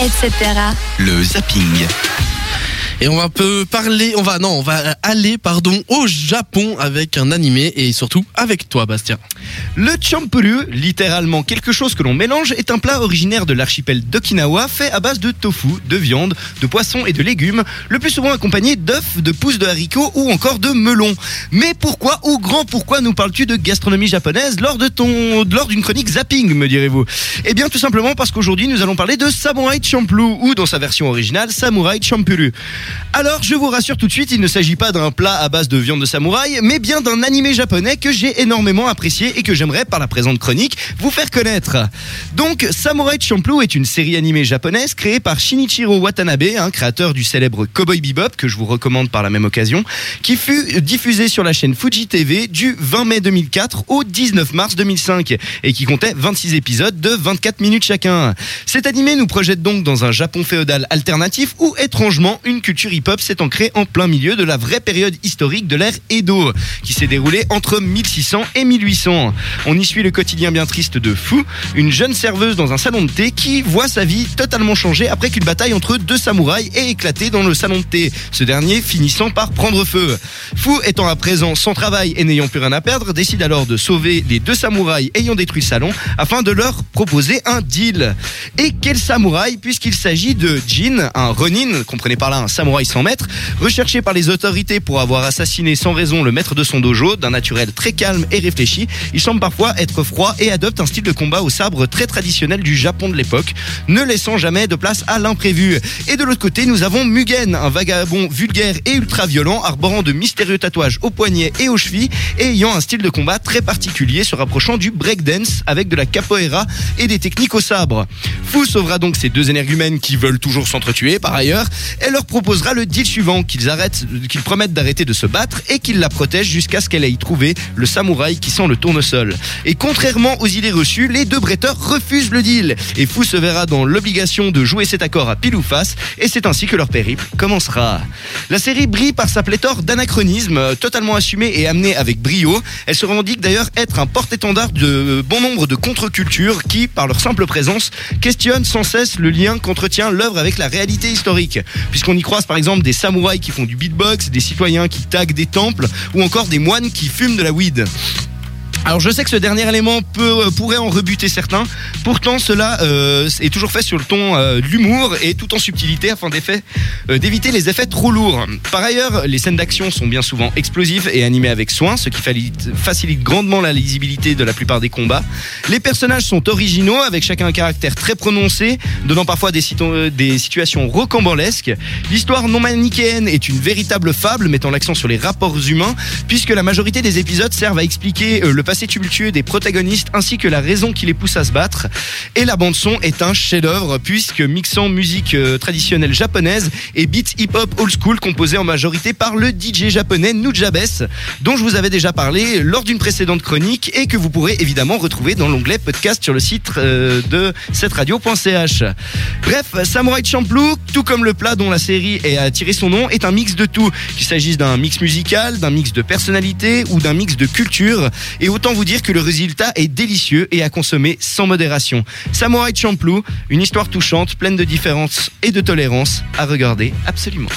etc. Le zapping. Et on va un peu parler, on va non, on va aller pardon au Japon avec un animé et surtout avec toi Bastien. Le champuru, littéralement quelque chose que l'on mélange, est un plat originaire de l'archipel d'Okinawa fait à base de tofu, de viande, de poisson et de légumes, le plus souvent accompagné d'œufs, de pousses de haricots ou encore de melons. Mais pourquoi ou grand pourquoi nous parles-tu de gastronomie japonaise lors de ton lors d'une chronique zapping me direz-vous? Eh bien tout simplement parce qu'aujourd'hui nous allons parler de Samurai Champloo ou dans sa version originale Samurai Champuru. Alors, je vous rassure tout de suite, il ne s'agit pas d'un plat à base de viande de samouraï, mais bien d'un animé japonais que j'ai énormément apprécié et que j'aimerais, par la présente chronique, vous faire connaître. Donc, Samurai Champloo est une série animée japonaise créée par Shinichiro Watanabe, un créateur du célèbre Cowboy Bebop, que je vous recommande par la même occasion, qui fut diffusé sur la chaîne Fuji TV du 20 mai 2004 au 19 mars 2005 et qui comptait 26 épisodes de 24 minutes chacun. Cet animé nous projette donc dans un Japon féodal alternatif où étrangement une culture hip-hop s'est ancrée en plein milieu de la vraie période historique de l'ère Edo, qui s'est déroulée entre 1600 et 1800. On y suit le quotidien bien triste de Fu, une jeune serveuse dans un salon de thé qui voit sa vie totalement changer après qu'une bataille entre deux samouraïs ait éclaté dans le salon de thé, ce dernier finissant par prendre feu. Fu étant à présent sans travail et n'ayant plus rien à perdre, décide alors de sauver les deux samouraïs ayant détruit le salon afin de leur proposer un deal. Et quel samouraï puisqu'il s'agit de Jin, un Ronin, comprenez par là un samouraï 100 mètres, recherché par les autorités pour avoir assassiné sans raison le maître de son dojo, d'un naturel très calme et réfléchi, il semble parfois être froid et adopte un style de combat au sabre très traditionnel du Japon de l'époque, ne laissant jamais de place à l'imprévu. Et de l'autre côté, nous avons Mugen, un vagabond vulgaire et ultra violent, arborant de mystérieux tatouages aux poignets et aux chevilles et ayant un style de combat très particulier, se rapprochant du breakdance avec de la capoeira et des techniques au sabre. Fu sauvera donc ces deux énergumènes qui veulent toujours s'entretuer par ailleurs et leur propose le deal suivant qu'ils arrêtent, qu'ils promettent d'arrêter de se battre et qu'ils la protègent jusqu'à ce qu'elle ait trouvé le samouraï qui sent le tournesol. Et contrairement aux idées reçues, les deux bretteurs refusent le deal et Fou se verra dans l'obligation de jouer cet accord à pile ou face et c'est ainsi que leur périple commencera. La série brille par sa pléthore d'anachronismes totalement assumés et amenés avec brio. Elle se revendique d'ailleurs être un porte-étendard de bon nombre de contre-cultures qui, par leur simple présence, questionnent sans cesse le lien qu'entretient l'œuvre avec la réalité historique. Puisqu'on y par exemple des samouraïs qui font du beatbox, des citoyens qui taguent des temples ou encore des moines qui fument de la weed. Alors je sais que ce dernier élément peut, euh, pourrait en rebuter certains, pourtant cela euh, est toujours fait sur le ton euh, de l'humour et tout en subtilité afin d'éviter les effets trop lourds. Par ailleurs, les scènes d'action sont bien souvent explosives et animées avec soin, ce qui facilite grandement la lisibilité de la plupart des combats. Les personnages sont originaux avec chacun un caractère très prononcé, donnant parfois des, des situations rocambolesques. L'histoire non manichéenne est une véritable fable mettant l'accent sur les rapports humains, puisque la majorité des épisodes servent à expliquer le passé tumultueux des protagonistes ainsi que la raison qui les pousse à se battre. Et la bande son est un chef-d'œuvre puisque mixant musique euh, traditionnelle japonaise et beat hip-hop old school composé en majorité par le DJ japonais Nujabes dont je vous avais déjà parlé lors d'une précédente chronique et que vous pourrez évidemment retrouver dans l'onglet podcast sur le site euh, de cette radio.ch. Bref, Samurai Champloo, tout comme le plat dont la série a tiré son nom, est un mix de tout, qu'il s'agisse d'un mix musical, d'un mix de personnalité ou d'un mix de culture. Et vous dire que le résultat est délicieux et à consommer sans modération. Samurai Champloo, une histoire touchante, pleine de différences et de tolérance, à regarder absolument.